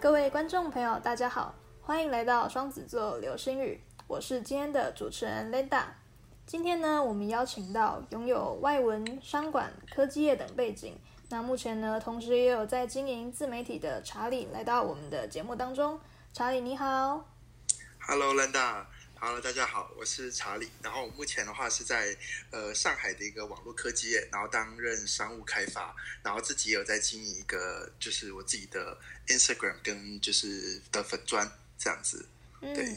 各位观众朋友，大家好，欢迎来到双子座流星雨，我是今天的主持人 Linda。今天呢，我们邀请到拥有外文、商管、科技业等背景，那目前呢，同时也有在经营自媒体的查理来到我们的节目当中。查理你好，Hello，Linda。Hello，大家好，我是查理。然后我目前的话是在呃上海的一个网络科技业，然后担任商务开发，然后自己也有在经营一个就是我自己的 Instagram 跟就是的粉砖这样子。对，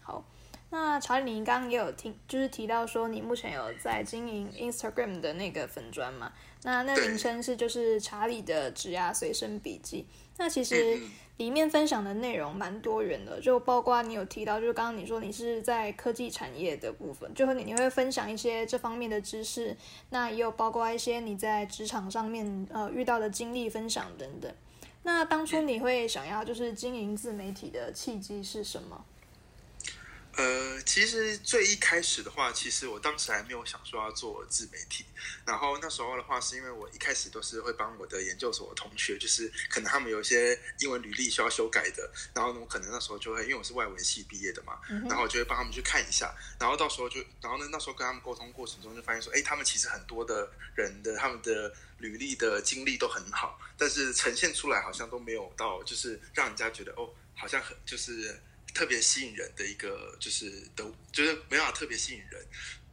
好。那查理，你刚刚也有听，就是提到说你目前有在经营 Instagram 的那个粉砖嘛？那那名称是就是查理的指压随身笔记。那其实。里面分享的内容蛮多元的，就包括你有提到，就是刚刚你说你是在科技产业的部分，就你你会分享一些这方面的知识，那也有包括一些你在职场上面呃遇到的经历分享等等。那当初你会想要就是经营自媒体的契机是什么？呃，其实最一开始的话，其实我当时还没有想说要做自媒体。然后那时候的话，是因为我一开始都是会帮我的研究所同学，就是可能他们有一些英文履历需要修改的，然后呢，我可能那时候就会，因为我是外文系毕业的嘛，然后我就会帮他们去看一下。然后到时候就，然后呢，那时候跟他们沟通过程中就发现说，哎，他们其实很多的人的他们的履历的经历都很好，但是呈现出来好像都没有到，就是让人家觉得哦，好像很就是。特别吸引人的一个就是的，就是没办法特别吸引人。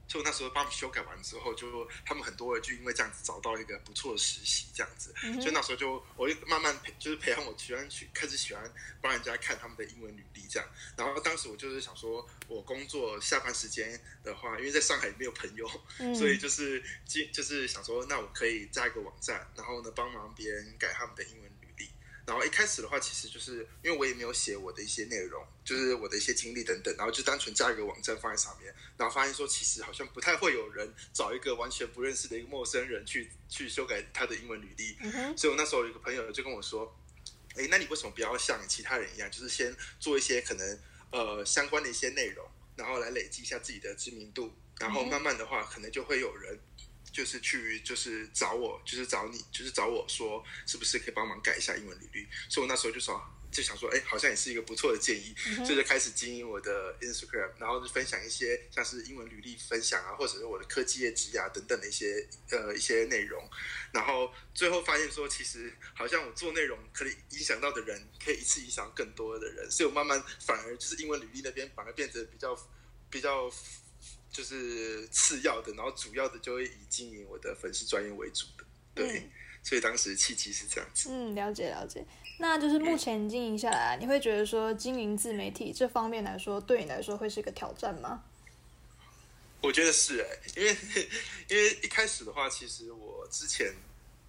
就那时候帮他们修改完之后，就他们很多人就因为这样子找到一个不错的实习，这样子。所以那时候就我就慢慢培，就是培养我喜欢去开始喜欢帮人家看他们的英文履历这样。然后当时我就是想说，我工作下班时间的话，因为在上海没有朋友，所以就是就就是想说，那我可以加一个网站，然后呢帮忙别人改他们的英文。然后一开始的话，其实就是因为我也没有写我的一些内容，就是我的一些经历等等，然后就单纯加一个网站放在上面，然后发现说其实好像不太会有人找一个完全不认识的一个陌生人去去修改他的英文履历，所以我那时候有一个朋友就跟我说，哎，那你为什么不要像其他人一样，就是先做一些可能呃相关的一些内容，然后来累积一下自己的知名度，然后慢慢的话，可能就会有人。就是去，就是找我，就是找你，就是找我说，是不是可以帮忙改一下英文履历？所以我那时候就说，就想说，哎，好像也是一个不错的建议，所以就开始经营我的 Instagram，然后就分享一些像是英文履历分享啊，或者是我的科技业绩啊等等的一些呃一些内容。然后最后发现说，其实好像我做内容可以影响到的人，可以一次影响更多的人，所以我慢慢反而就是英文履历那边反而变得比较比较。就是次要的，然后主要的就会以经营我的粉丝专业为主的，对，所以当时契机是这样子。嗯，了解了解。那就是目前经营下来，你会觉得说经营自媒体这方面来说，对你来说会是一个挑战吗？我觉得是哎，因为因为一开始的话，其实我之前。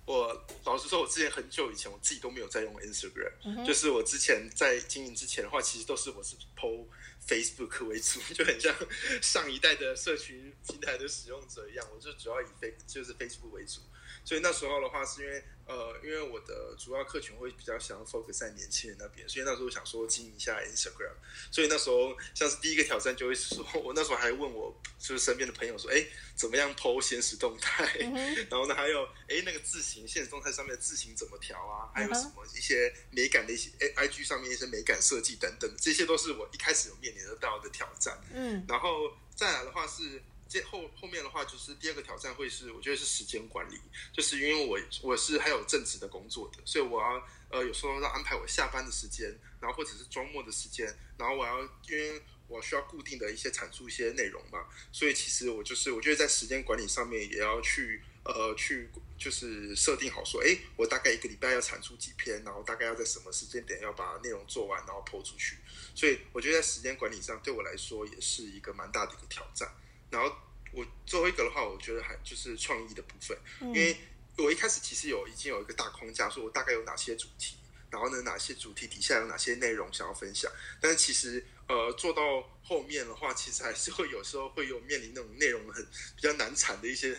我老实说，我之前很久以前，我自己都没有在用 Instagram。就是我之前在经营之前的话，其实都是我是 PO Facebook 为主，就很像上一代的社群平台的使用者一样。我就主要以 Face 就是 Facebook 为主。所以那时候的话，是因为呃，因为我的主要客群会比较想要 focus 在年轻人那边，所以那时候想说经营一下 Instagram。所以那时候像是第一个挑战，就会说，我那时候还问我就是身边的朋友说，哎，怎么样 PO 现实动态？然后呢，还有哎那个字形现实动态上面的字形怎么调啊？还有什么一些美感的一些哎 IG 上面一些美感设计等等，这些都是我一开始有面临得到的挑战。嗯，然后再来的话是。这后后面的话，就是第二个挑战会是，我觉得是时间管理，就是因为我我是还有正职的工作的，所以我要呃有时候要安排我下班的时间，然后或者是周末的时间，然后我要因为我需要固定的一些产出一些内容嘛，所以其实我就是我觉得在时间管理上面也要去呃去就是设定好说，哎，我大概一个礼拜要产出几篇，然后大概要在什么时间点要把内容做完，然后抛出去，所以我觉得在时间管理上对我来说也是一个蛮大的一个挑战。然后我最后一个的话，我觉得还就是创意的部分，因为我一开始其实有已经有一个大框架，说我大概有哪些主题，然后呢哪些主题底下有哪些内容想要分享。但是其实呃做到后面的话，其实还是会有时候会有面临那种内容很比较难产的一些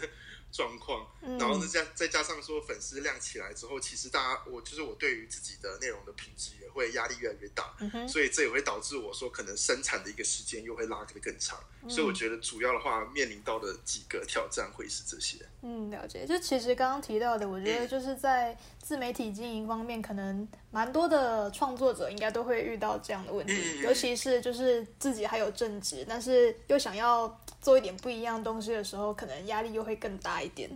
状况，然后呢，再再加上说粉丝量起来之后，其实大家我就是我对于自己的内容的品质也会压力越来越大，所以这也会导致我说可能生产的一个时间又会拉得更长，所以我觉得主要的话面临到的几个挑战会是这些。嗯，了解。就其实刚刚提到的，我觉得就是在自媒体经营方面，可能蛮多的创作者应该都会遇到这样的问题，尤其是就是自己还有正职，但是又想要做一点不一样东西的时候，可能压力又会更大一点。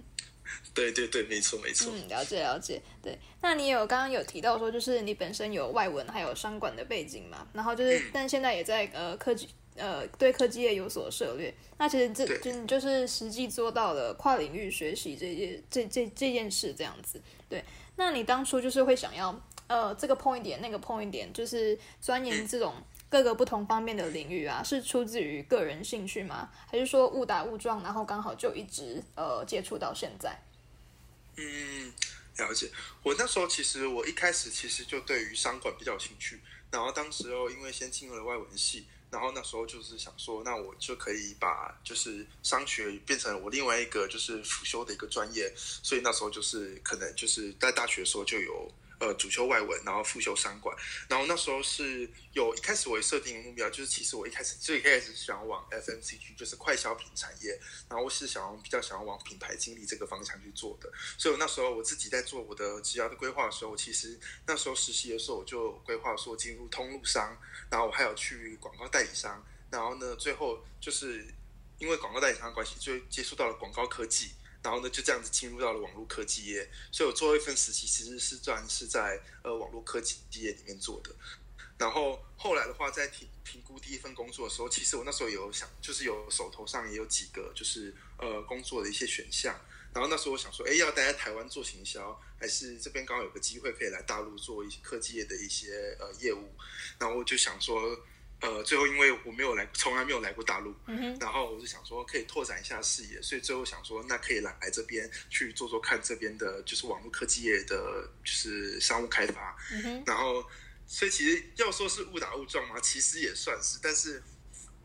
对对对，没错没错。嗯，了解了解。对，那你有刚刚有提到说，就是你本身有外文还有商管的背景嘛？然后就是，但现在也在呃科技呃对科技业有所涉猎。那其实这就你就是实际做到了跨领域学习这件这这这件事这样子。对，那你当初就是会想要呃这个碰一点那个碰一点，就是钻研这种。各个不同方面的领域啊，是出自于个人兴趣吗？还是说误打误撞，然后刚好就一直呃接触到现在？嗯，了解。我那时候其实我一开始其实就对于商管比较有兴趣，然后当时候因为先进入了外文系，然后那时候就是想说，那我就可以把就是商学变成我另外一个就是辅修的一个专业，所以那时候就是可能就是在大学的时候就有。呃，主修外文，然后副修商管，然后那时候是有一开始我设定目标，就是其实我一开始最开始想要往 FMCG，就是快消品产业，然后我是想要比较想要往品牌经理这个方向去做的，所以那时候我自己在做我的职业的规划的时候，其实那时候实习的时候我就规划说进入通路商，然后我还有去广告代理商，然后呢，最后就是因为广告代理商的关系，就接触到了广告科技。然后呢，就这样子进入到了网络科技业，所以我做一份实习，其实是算是在呃网络科技业里面做的。然后后来的话，在评评估第一份工作的时候，其实我那时候有想，就是有手头上也有几个就是呃工作的一些选项。然后那时候我想说，哎，要待在台湾做行销，还是这边刚好有个机会可以来大陆做一些科技业的一些呃业务。然后我就想说。呃，最后因为我没有来，从来没有来过大陆，然后我就想说可以拓展一下视野，所以最后想说那可以来来这边去做做看这边的，就是网络科技业的，就是商务开发。然后，所以其实要说是误打误撞嘛，其实也算是。但是，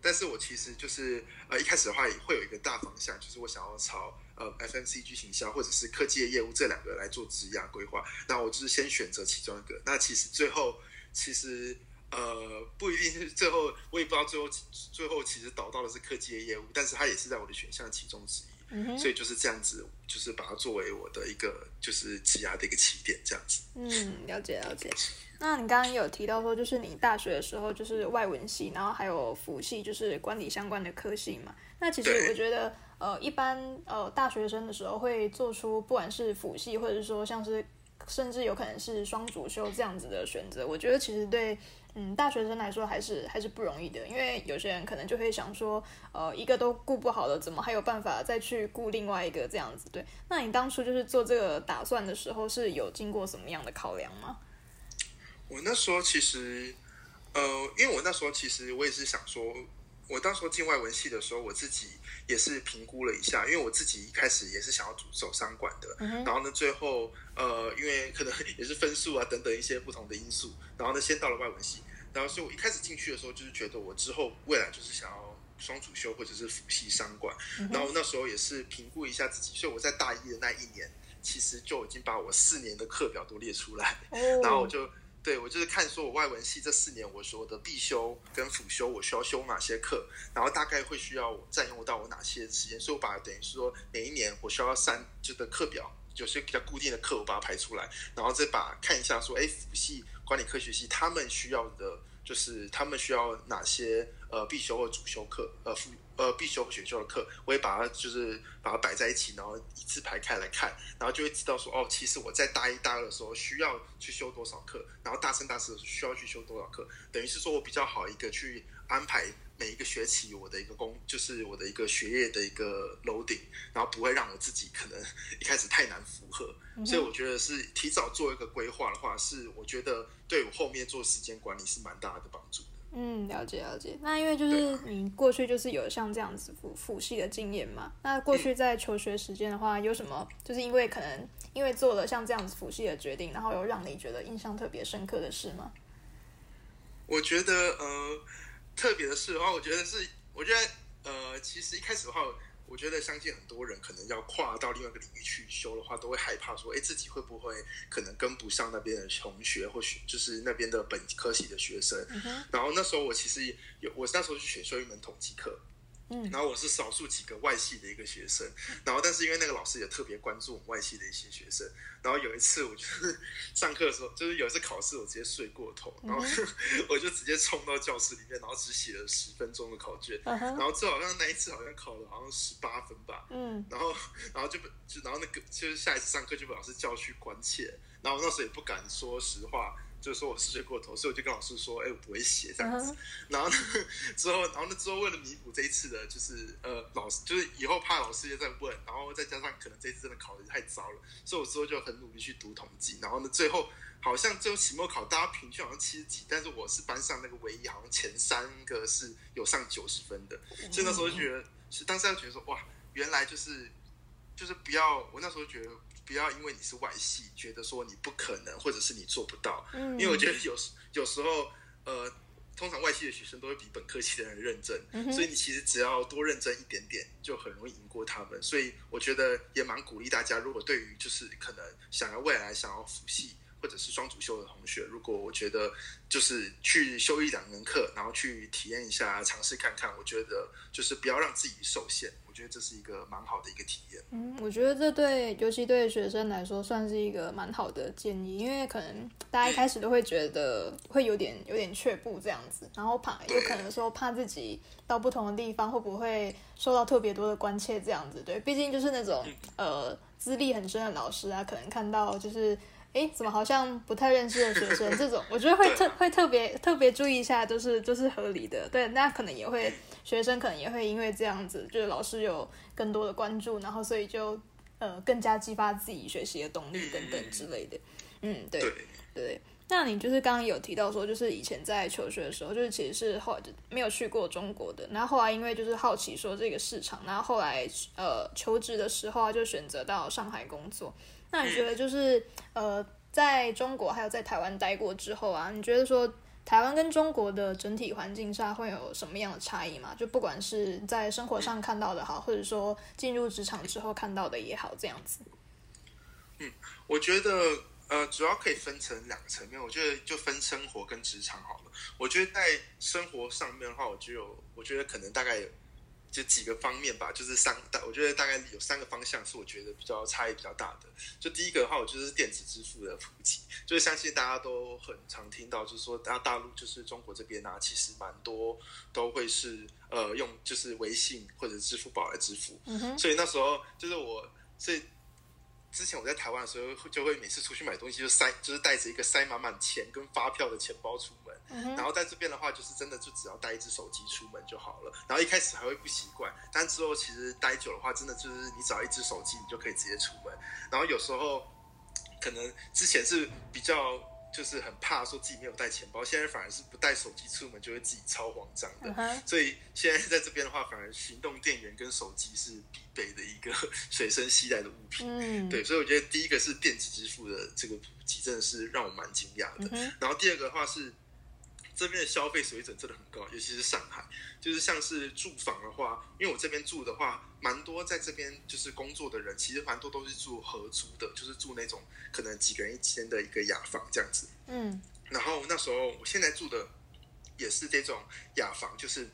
但是我其实就是呃一开始的话也会有一个大方向，就是我想要朝呃 FMCG 行销或者是科技业业务这两个来做职业规划。那我就是先选择其中一个。那其实最后其实。呃，不一定是最后，我也不知道最后最后其实导到的是科技的业务，但是它也是在我的选项其中之一，嗯所以就是这样子，就是把它作为我的一个就是挤压的一个起点，这样子。嗯，了解了解。那你刚刚有提到说，就是你大学的时候就是外文系，然后还有辅系，就是管理相关的科系嘛？那其实我觉得，呃，一般呃大学生的时候会做出不管是辅系，或者是说像是甚至有可能是双主修这样子的选择，我觉得其实对。嗯，大学生来说还是还是不容易的，因为有些人可能就会想说，呃，一个都顾不好了，怎么还有办法再去顾另外一个这样子？对，那你当初就是做这个打算的时候，是有经过什么样的考量吗？我那时候其实，呃，因为我那时候其实我也是想说，我当时候进外文系的时候，我自己也是评估了一下，因为我自己一开始也是想要走商管的，然后呢，最后呃，因为可能 也是分数啊等等一些不同的因素，然后呢，先到了外文系。然后，所以我一开始进去的时候，就是觉得我之后未来就是想要双主修或者是辅系商管。然后那时候也是评估一下自己，所以我在大一的那一年，其实就已经把我四年的课表都列出来。然后我就对我就是看说我外文系这四年，我说的必修跟辅修我需要修哪些课，然后大概会需要占用到我哪些时间，所以我把等于说每一年我需要三就的课表，有些比较固定的课我把它排出来，然后再把看一下说，哎，辅系。管理科学系他们需要的，就是他们需要哪些呃必修或主修课，呃副呃必修和选修的课，我也把它就是把它摆在一起，然后一字排开来看，然后就会知道说哦，其实我在大一、大二的时候需要去修多少课，然后大三、大四需要去修多少课，等于是说我比较好一个去安排。每一个学期，我的一个工就是我的一个学业的一个楼顶，然后不会让我自己可能一开始太难负荷，所以我觉得是提早做一个规划的话，是我觉得对我后面做时间管理是蛮大的帮助的。嗯，了解了解。那因为就是你过去就是有像这样子辅辅系的经验嘛，那过去在求学时间的话，有什么就是因为可能因为做了像这样子辅系的决定，然后有让你觉得印象特别深刻的事吗？我觉得呃。特别的事的话，我觉得是，我觉得呃，其实一开始的话，我觉得相信很多人可能要跨到另外一个领域去修的话，都会害怕说，哎，自己会不会可能跟不上那边的同学，或许就是那边的本科系的学生。然后那时候我其实有，我那时候去选修一门统计课。嗯，然后我是少数几个外系的一个学生，然后但是因为那个老师也特别关注我们外系的一些学生，然后有一次我就是上课的时候，就是有一次考试我直接睡过头，然后 我就直接冲到教室里面，然后只写了十分钟的考卷，然后最好像那一次好像考了好像十八分吧，嗯，然后然后就被就然后那个就是下一次上课就被老师叫去关切，然后我那时候也不敢说实话。就是说我是睡过头，所以我就跟老师说：“哎，我不会写这样子。”然后呢，之后，然后呢，之后为了弥补这一次的，就是呃，老师就是以后怕老师又在问，然后再加上可能这次真的考的太糟了，所以我之后就很努力去读统计。然后呢，最后好像最后期末考大家平均好像七十几，但是我是班上那个唯一，好像前三个是有上九十分的。所以那时候就觉得，是当时就觉得说，哇，原来就是就是不要，我那时候觉得。不要因为你是外系，觉得说你不可能，或者是你做不到。嗯，因为我觉得有时有时候，呃，通常外系的学生都会比本科系的人认真，所以你其实只要多认真一点点，就很容易赢过他们。所以我觉得也蛮鼓励大家，如果对于就是可能想要未来想要辅系或者是双主修的同学，如果我觉得就是去修一两门课，然后去体验一下，尝试看看，我觉得就是不要让自己受限。我觉得这是一个蛮好的一个体验。嗯，我觉得这对尤其对学生来说算是一个蛮好的建议，因为可能大家一开始都会觉得会有点有点却步这样子，然后怕有可能说怕自己到不同的地方会不会受到特别多的关切这样子。对，毕竟就是那种呃资历很深的老师啊，可能看到就是。哎，怎么好像不太认识的学生？这种我觉得会特会特别特别注意一下，都是都是合理的。对，那可能也会学生可能也会因为这样子，就是老师有更多的关注，然后所以就呃更加激发自己学习的动力等等之类的。嗯，对对。那你就是刚刚有提到说，就是以前在求学的时候，就是其实是后来就没有去过中国的，然后后来因为就是好奇说这个市场，然后后来呃求职的时候啊，就选择到上海工作。那你觉得就是呃，在中国还有在台湾待过之后啊，你觉得说台湾跟中国的整体环境下会有什么样的差异吗？就不管是在生活上看到的好，或者说进入职场之后看到的也好，这样子。嗯，我觉得呃，主要可以分成两个层面。我觉得就分生活跟职场好了。我觉得在生活上面的话，我就有，我觉得可能大概。就几个方面吧，就是三大，我觉得大概有三个方向是我觉得比较差异比较大的。就第一个的话，我就是电子支付的普及，就是相信大家都很常听到，就是说大大陆就是中国这边啊，其实蛮多都会是呃用就是微信或者支付宝来支付。嗯哼。所以那时候就是我，所以之前我在台湾的时候，就会每次出去买东西就塞，就是带着一个塞满满钱跟发票的钱包出门。然后在这边的话，就是真的就只要带一只手机出门就好了。然后一开始还会不习惯，但之后其实待久的话，真的就是你只要一只手机，你就可以直接出门。然后有时候可能之前是比较就是很怕说自己没有带钱包，现在反而是不带手机出门就会自己超慌张的。所以现在在这边的话，反而行动电源跟手机是必备的一个 随身携带的物品。嗯，对，所以我觉得第一个是电子支付的这个普及，真的是让我蛮惊讶的。然后第二个的话是。这边的消费水准真的很高，尤其是上海，就是像是住房的话，因为我这边住的话，蛮多在这边就是工作的人，其实蛮多都是住合租的，就是住那种可能几个人一间的一个雅房这样子。嗯，然后那时候我现在住的也是这种雅房，就是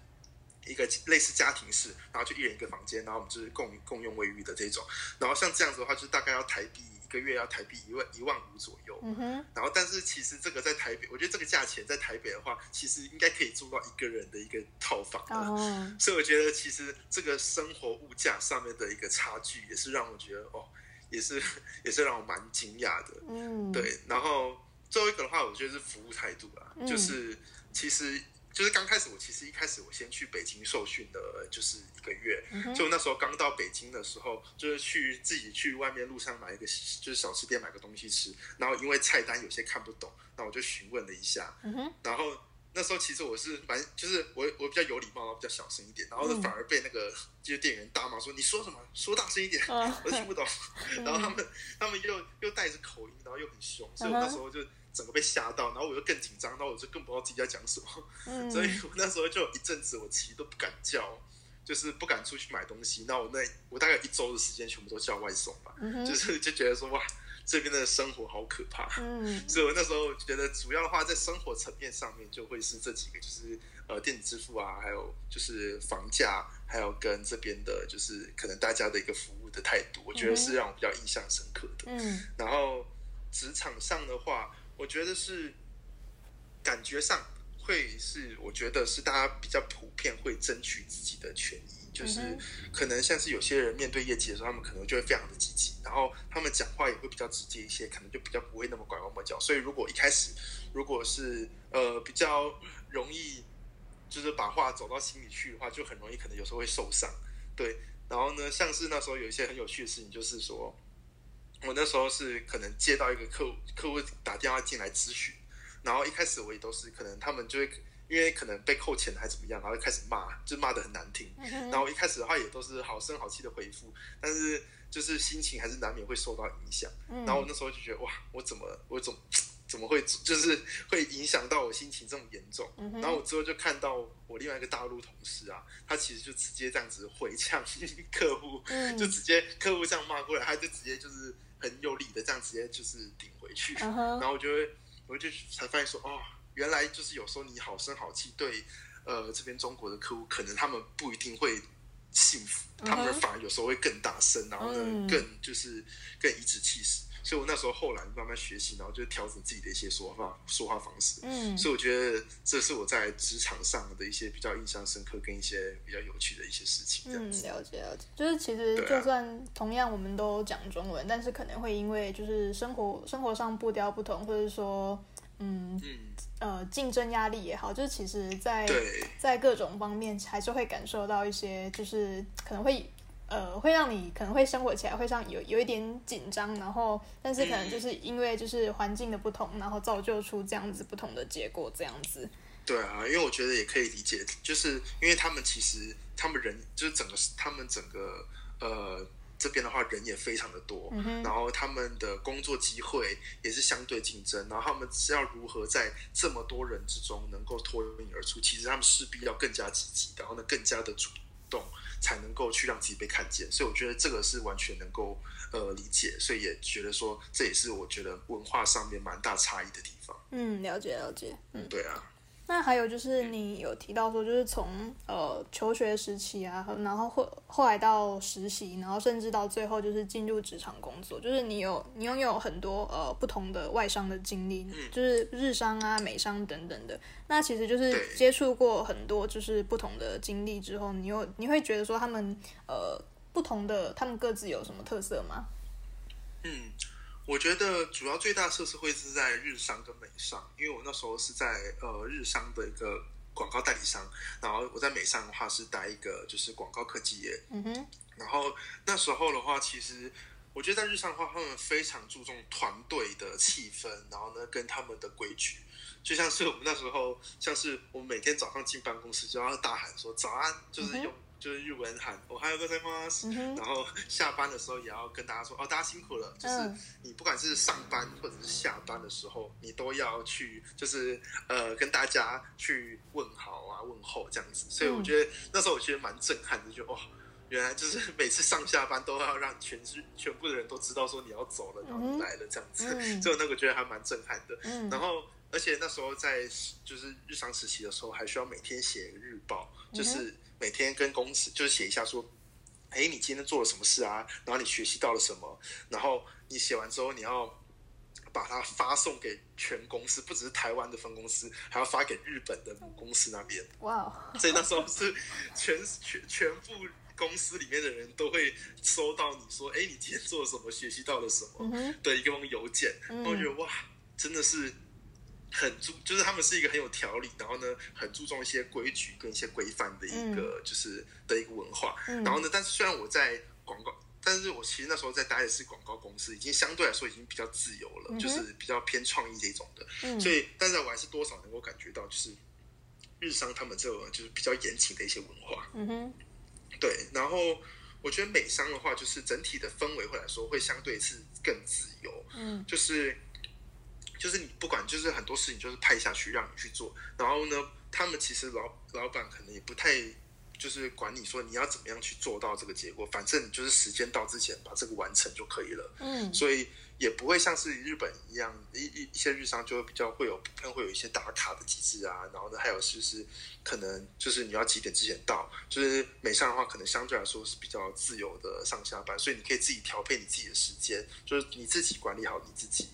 一个类似家庭式，然后就一人一个房间，然后我们就是共共用卫浴的这种。然后像这样子的话，就是大概要台币。一个月要台币一万一万五左右，嗯哼，然后但是其实这个在台北，我觉得这个价钱在台北的话，其实应该可以住到一个人的一个套房哦，所以我觉得其实这个生活物价上面的一个差距，也是让我觉得哦，也是 也是让我蛮惊讶的，嗯，对。然后最后一个的话，我觉得是服务态度啊，就是其实。就是刚开始，我其实一开始我先去北京受训的，就是一个月。就那时候刚到北京的时候，就是去自己去外面路上买一个就是小吃店买个东西吃。然后因为菜单有些看不懂，那我就询问了一下。然后那时候其实我是蛮就是我我比较有礼貌，然后比较小声一点，然后反而被那个就是店员大骂说你说什么说大声一点，我都听不懂。然后他们他们又又带着口音，然后又很凶，所以我那时候就。整个被吓到，然后我又更紧张，然后我就更不知道自己在讲什么，所以我那时候就一阵子我其实都不敢叫，就是不敢出去买东西。那我那我大概一周的时间全部都叫外送吧，就是 就觉得说哇，这边的生活好可怕。嗯，所以我那时候觉得主要的话在生活层面上面就会是这几个，就是呃电子支付啊，还有就是房价，还有跟这边的就是可能大家的一个服务的态度，我觉得是让我比较印象深刻的。嗯，然后职场上的话，我觉得是感觉上。会是我觉得是大家比较普遍会争取自己的权益，就是可能像是有些人面对业绩的时候，他们可能就会非常的积极，然后他们讲话也会比较直接一些，可能就比较不会那么拐弯抹角。所以如果一开始如果是呃比较容易就是把话走到心里去的话，就很容易可能有时候会受伤。对，然后呢，像是那时候有一些很有趣的事情，就是说我那时候是可能接到一个客户客户打电话进来咨询。然后一开始我也都是可能他们就会因为可能被扣钱还怎么样，然后就开始骂，就骂的很难听。然后一开始的话也都是好声好气的回复，但是就是心情还是难免会受到影响。然后我那时候就觉得哇，我怎么我怎怎么会就是会影响到我心情这么严重？然后我之后就看到我另外一个大陆同事啊，他其实就直接这样子回呛 客户，就直接客户这样骂过来，他就直接就是很有理的这样直接就是顶回去。然后我就会。我就才发现说，哦，原来就是有时候你好声好气对，呃，这边中国的客户，可能他们不一定会幸福，他们反而有时候会更大声，然后呢，更就是更颐指气使。所以我那时候后来慢慢学习，然后就调整自己的一些说话说话方式。嗯，所以我觉得这是我在职场上的一些比较印象深刻跟一些比较有趣的一些事情。嗯，了解了解，就是其实就算同样我们都讲中文，但是可能会因为就是生活生活上步调不同，或者说嗯呃竞争压力也好，就是其实在在各种方面还是会感受到一些，就是可能会。呃，会让你可能会生活起来会像有有一点紧张，然后但是可能就是因为就是环境的不同，然后造就出这样子不同的结果，这样子。对啊，因为我觉得也可以理解，就是因为他们其实他们人就是整个他们整个呃这边的话人也非常的多，然后他们的工作机会也是相对竞争，然后他们是要如何在这么多人之中能够脱颖而出，其实他们势必要更加积极，然后呢更加的主动。才能够去让自己被看见，所以我觉得这个是完全能够呃理解，所以也觉得说这也是我觉得文化上面蛮大差异的地方。嗯，了解了解，嗯，对啊。那还有就是你有提到说，就是从呃求学时期啊，然后后后来到实习，然后甚至到最后就是进入职场工作，就是你有你拥有很多呃不同的外商的经历，就是日商啊、美商等等的。那其实就是接触过很多就是不同的经历之后，你有你会觉得说他们呃不同的他们各自有什么特色吗？嗯。我觉得主要最大设施会是在日商跟美商，因为我那时候是在呃日商的一个广告代理商，然后我在美商的话是待一个就是广告科技业。嗯哼。然后那时候的话，其实我觉得在日商的话，他们非常注重团队的气氛，然后呢跟他们的规矩，就像是我们那时候，像是我们每天早上进办公室就要大喊说早安，就是用。就是日文喊我还有个在吗？然后下班的时候也要跟大家说哦，大家辛苦了。就是你不管是上班或者是下班的时候，你都要去，就是呃跟大家去问好啊，问候这样子。所以我觉得那时候我觉得蛮震撼的，就哇，原来就是每次上下班都要让全是全部的人都知道说你要走了，然后你来了这样子。就那个觉得还蛮震撼的。然后而且那时候在就是日常实习的时候，还需要每天写日报，就是。每天跟公司就是写一下说，哎，你今天做了什么事啊？然后你学习到了什么？然后你写完之后，你要把它发送给全公司，不只是台湾的分公司，还要发给日本的母公司那边。哇！所以那时候是全全全部公司里面的人都会收到你说，哎，你今天做了什么？学习到了什么？的一个封邮件。我觉得哇，真的是。很注，就是他们是一个很有条理，然后呢，很注重一些规矩跟一些规范的一个，就是的一个文化。然后呢，但是虽然我在广告，但是我其实那时候在待的是广告公司，已经相对来说已经比较自由了，就是比较偏创意这种的。所以，但是我还是多少能够感觉到，就是日商他们这种就是比较严谨的一些文化。嗯哼，对。然后我觉得美商的话，就是整体的氛围会来说，会相对是更自由。嗯，就是。就是你不管，就是很多事情就是派下去让你去做，然后呢，他们其实老老板可能也不太就是管你说你要怎么样去做到这个结果，反正你就是时间到之前把这个完成就可以了。嗯，所以也不会像是日本一样，一一一些日商就会比较会有，可能会有一些打卡的机制啊。然后呢，还有就是可能就是你要几点之前到，就是美商的话，可能相对来说是比较自由的上下班，所以你可以自己调配你自己的时间，就是你自己管理好你自己。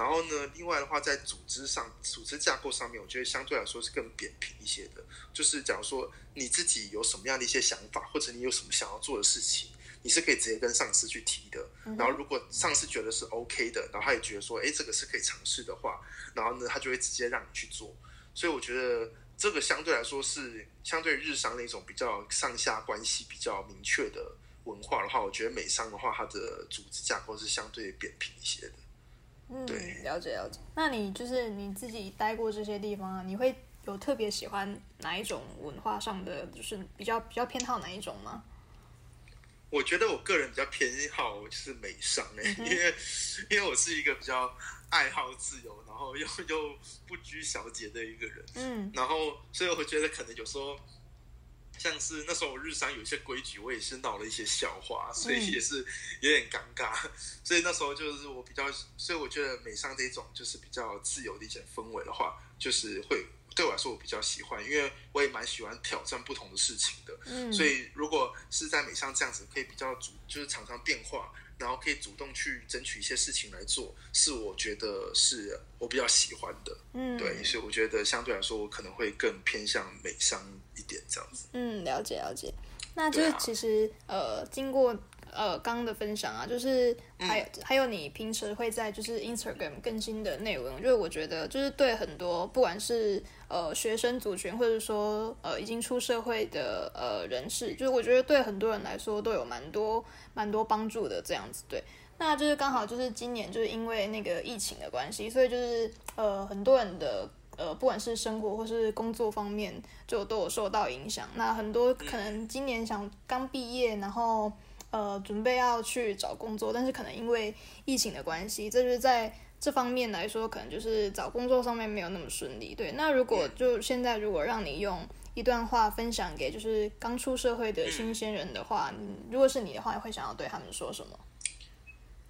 然后呢，另外的话，在组织上、组织架构上面，我觉得相对来说是更扁平一些的。就是假如说你自己有什么样的一些想法，或者你有什么想要做的事情，你是可以直接跟上司去提的。然后如果上司觉得是 OK 的，然后他也觉得说，哎，这个是可以尝试的话，然后呢，他就会直接让你去做。所以我觉得这个相对来说是相对日商那种比较上下关系比较明确的文化的话，我觉得美商的话，它的组织架构是相对扁平一些的。嗯，了解了解。那你就是你自己待过这些地方啊，你会有特别喜欢哪一种文化上的，就是比较比较偏好哪一种吗？我觉得我个人比较偏好就是美商哎，因为因为我是一个比较爱好自由，然后又又不拘小节的一个人，嗯，然后所以我觉得可能有时候。像是那时候我日商有一些规矩，我也是闹了一些笑话，所以也是有点尴尬。所以那时候就是我比较，所以我觉得美商这种就是比较自由的一些氛围的话，就是会对我来说我比较喜欢，因为我也蛮喜欢挑战不同的事情的。嗯，所以如果是在美商这样子，可以比较主，就是常常变化。然后可以主动去争取一些事情来做，是我觉得是我比较喜欢的。嗯，对，所以我觉得相对来说，我可能会更偏向美商一点这样子。嗯，了解了解。那就是其实呃，经过呃刚刚的分享啊，就是还有、还有你平时会在就是 Instagram 更新的内容，就是我觉得就是对很多不管是呃学生族群，或者说呃已经出社会的呃人士，就是我觉得对很多人来说都有蛮多蛮多帮助的这样子。对，那就是刚好就是今年就是因为那个疫情的关系，所以就是呃很多人的。呃，不管是生活或是工作方面，就都有受到影响。那很多可能今年想刚毕业，然后呃准备要去找工作，但是可能因为疫情的关系，这就是在这方面来说，可能就是找工作上面没有那么顺利。对，那如果就现在如果让你用一段话分享给就是刚出社会的新鲜人的话，如果是你的话，会想要对他们说什么？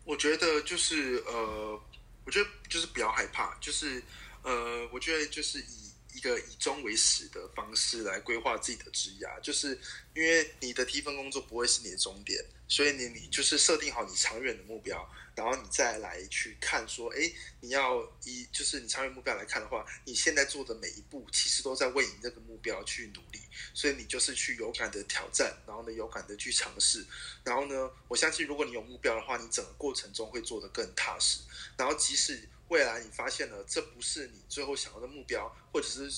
我觉得就是呃，我觉得就是不要害怕，就是。呃，我觉得就是以一个以终为始的方式来规划自己的职涯，就是因为你的第一份工作不会是你的终点，所以你你就是设定好你长远的目标，然后你再来去看说，哎，你要以就是你长远目标来看的话，你现在做的每一步其实都在为你这个目标去努力，所以你就是去勇敢的挑战，然后呢勇敢的去尝试，然后呢，我相信如果你有目标的话，你整个过程中会做得更踏实，然后即使。未来你发现了这不是你最后想要的目标，或者是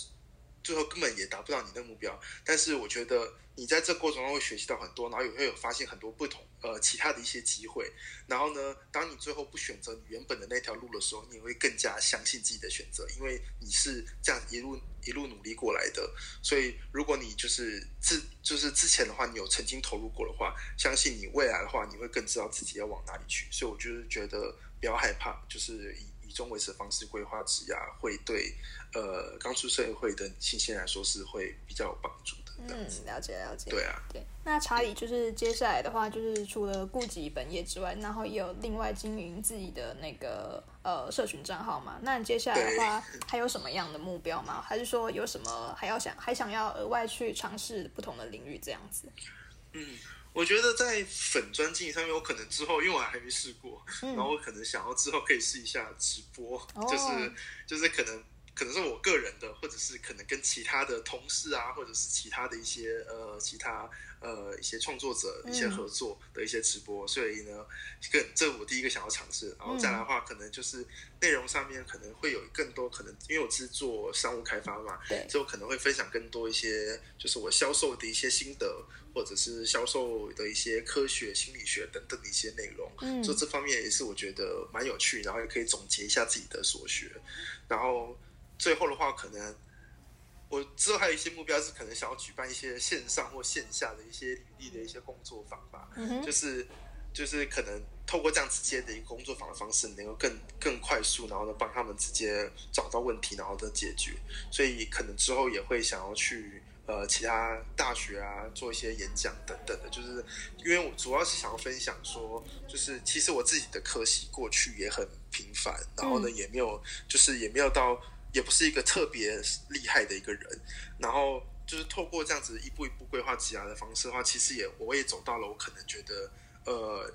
最后根本也达不到你的目标，但是我觉得你在这过程中会学习到很多，然后也会有发现很多不同呃其他的一些机会。然后呢，当你最后不选择你原本的那条路的时候，你会更加相信自己的选择，因为你是这样一路一路努力过来的。所以如果你就是之就是之前的话，你有曾经投入过的话，相信你未来的话，你会更知道自己要往哪里去。所以我就是觉得不要害怕，就是以。中维持的方式规划职涯，会对呃刚出社会的新鲜来说是会比较有帮助的。嗯，了解了解。对啊，对。那查理就是接下来的话，就是除了顾及本业之外，然后也有另外经营自己的那个呃社群账号嘛。那你接下来的话，还有什么样的目标吗？还是说有什么还要想还想要额外去尝试不同的领域这样子？嗯。我觉得在粉砖经营上面，我可能之后，因为我还没试过，然后我可能想要之后可以试一下直播，就是就是可能可能是我个人的，或者是可能跟其他的同事啊，或者是其他的一些呃其他。呃，一些创作者一些合作的一些直播，所以呢，更这我第一个想要尝试，然后再来的话，可能就是内容上面可能会有更多可能，因为我是做商务开发嘛，对，所以我可能会分享更多一些，就是我销售的一些心得，或者是销售的一些科学、心理学等等的一些内容，嗯，就这方面也是我觉得蛮有趣，然后也可以总结一下自己的所学，然后最后的话可能。我之后还有一些目标是可能想要举办一些线上或线下的一些履历的一些工作坊吧，嗯就是就是可能透过这样直接的一个工作坊的方式，能够更更快速，然后呢帮他们直接找到问题，然后的解决。所以可能之后也会想要去呃其他大学啊做一些演讲等等的，就是因为我主要是想要分享说，就是其实我自己的科系过去也很平凡，然后呢也没有就是也没有到也不是一个特别厉害的一个人，然后就是透过这样子一步一步规划职涯的方式的话，其实也我也走到了我可能觉得呃。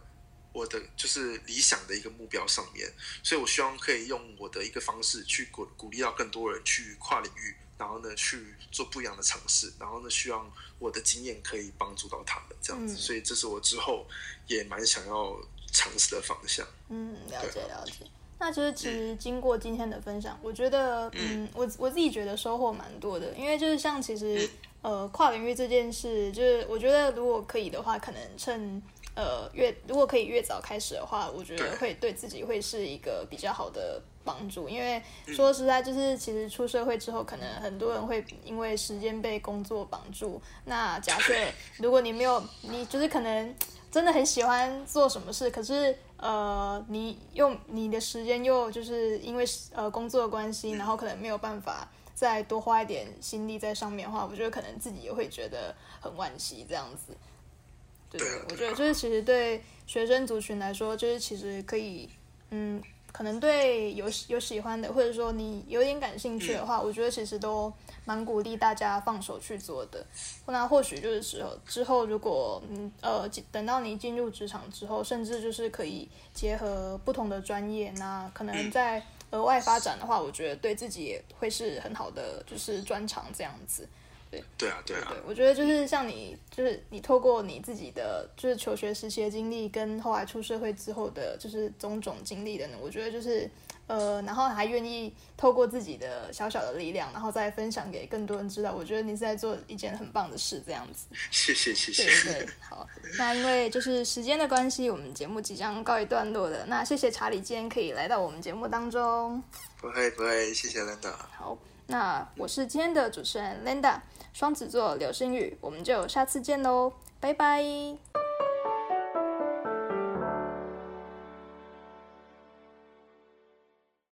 我的就是理想的一个目标上面，所以我希望可以用我的一个方式去鼓鼓励到更多人去跨领域，然后呢去做不一样的尝试，然后呢希望我的经验可以帮助到他们这样子，所以这是我之后也蛮想要尝试的方向。嗯，了解了解。那就是其实经过今天的分享，我觉得嗯，我我自己觉得收获蛮多的，因为就是像其实呃跨领域这件事，就是我觉得如果可以的话，可能趁。呃，越如果可以越早开始的话，我觉得会对自己会是一个比较好的帮助。因为说实在，就是其实出社会之后，可能很多人会因为时间被工作绑住。那假设如果你没有，你就是可能真的很喜欢做什么事，可是呃，你用你的时间又就是因为呃工作的关系，然后可能没有办法再多花一点心力在上面的话，我觉得可能自己也会觉得很惋惜这样子。对，我觉得就是其实对学生族群来说，就是其实可以，嗯，可能对有有喜欢的，或者说你有点感兴趣的话，我觉得其实都蛮鼓励大家放手去做的。那或许就是之后之后，如果嗯呃等到你进入职场之后，甚至就是可以结合不同的专业，那可能在额外发展的话，我觉得对自己也会是很好的就是专长这样子。对对啊，对啊，对，我觉得就是像你，就是你透过你自己的就是求学时期的经历，跟后来出社会之后的，就是种种经历的呢，我觉得就是呃，然后还愿意透过自己的小小的力量，然后再分享给更多人知道，我觉得你是在做一件很棒的事，这样子。谢谢谢谢。对对，好，那因为就是时间的关系，我们节目即将告一段落了。那谢谢查理今天可以来到我们节目当中。不会不会，谢谢 Linda。好，那我是今天的主持人 Linda。双子座流星雨，我们就下次见喽，拜拜。